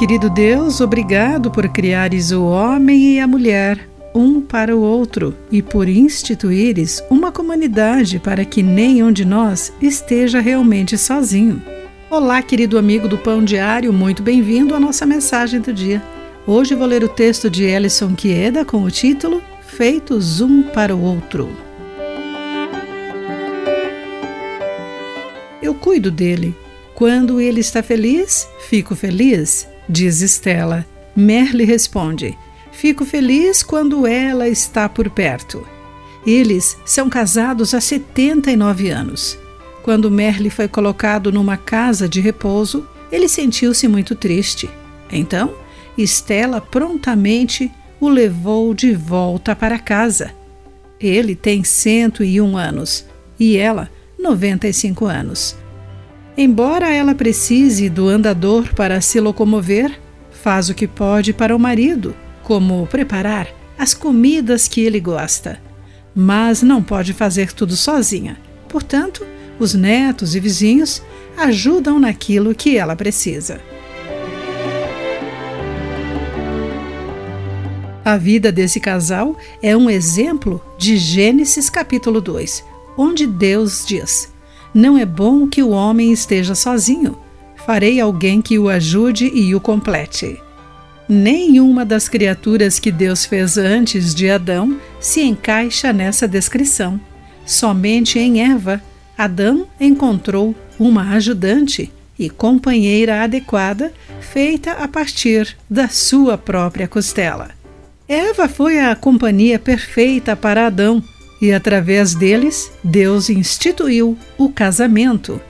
Querido Deus, obrigado por criares o homem e a mulher um para o outro e por instituires uma comunidade para que nenhum de nós esteja realmente sozinho. Olá, querido amigo do Pão Diário, muito bem-vindo à nossa mensagem do dia. Hoje vou ler o texto de Ellison Quieda com o título Feitos um para o outro. Eu cuido dele. Quando ele está feliz, fico feliz, diz Estela. Merle responde: Fico feliz quando ela está por perto. Eles são casados há 79 anos. Quando Merle foi colocado numa casa de repouso, ele sentiu-se muito triste. Então, Estela prontamente o levou de volta para casa. Ele tem 101 anos e ela 95 anos. Embora ela precise do andador para se locomover, faz o que pode para o marido, como preparar as comidas que ele gosta. Mas não pode fazer tudo sozinha. Portanto, os netos e vizinhos ajudam naquilo que ela precisa. A vida desse casal é um exemplo de Gênesis capítulo 2, onde Deus diz: Não é bom que o homem esteja sozinho. Farei alguém que o ajude e o complete. Nenhuma das criaturas que Deus fez antes de Adão se encaixa nessa descrição. Somente em Eva Adão encontrou uma ajudante e companheira adequada feita a partir da sua própria costela. Eva foi a companhia perfeita para Adão e, através deles, Deus instituiu o casamento.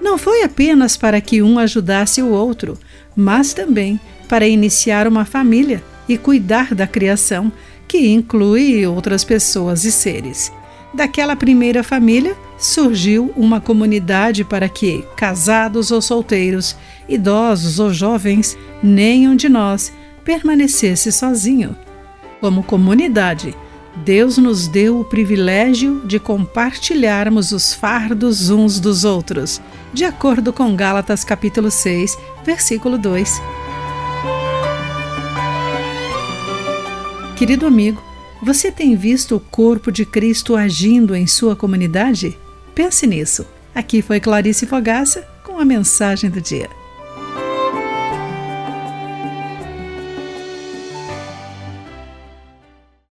Não foi apenas para que um ajudasse o outro, mas também para iniciar uma família e cuidar da criação, que inclui outras pessoas e seres. Daquela primeira família surgiu uma comunidade para que, casados ou solteiros, idosos ou jovens, nenhum de nós permanecesse sozinho. Como comunidade, Deus nos deu o privilégio de compartilharmos os fardos uns dos outros, de acordo com Gálatas capítulo 6, versículo 2. Querido amigo, você tem visto o corpo de Cristo agindo em sua comunidade? Pense nisso. Aqui foi Clarice Fogaça com a mensagem do dia.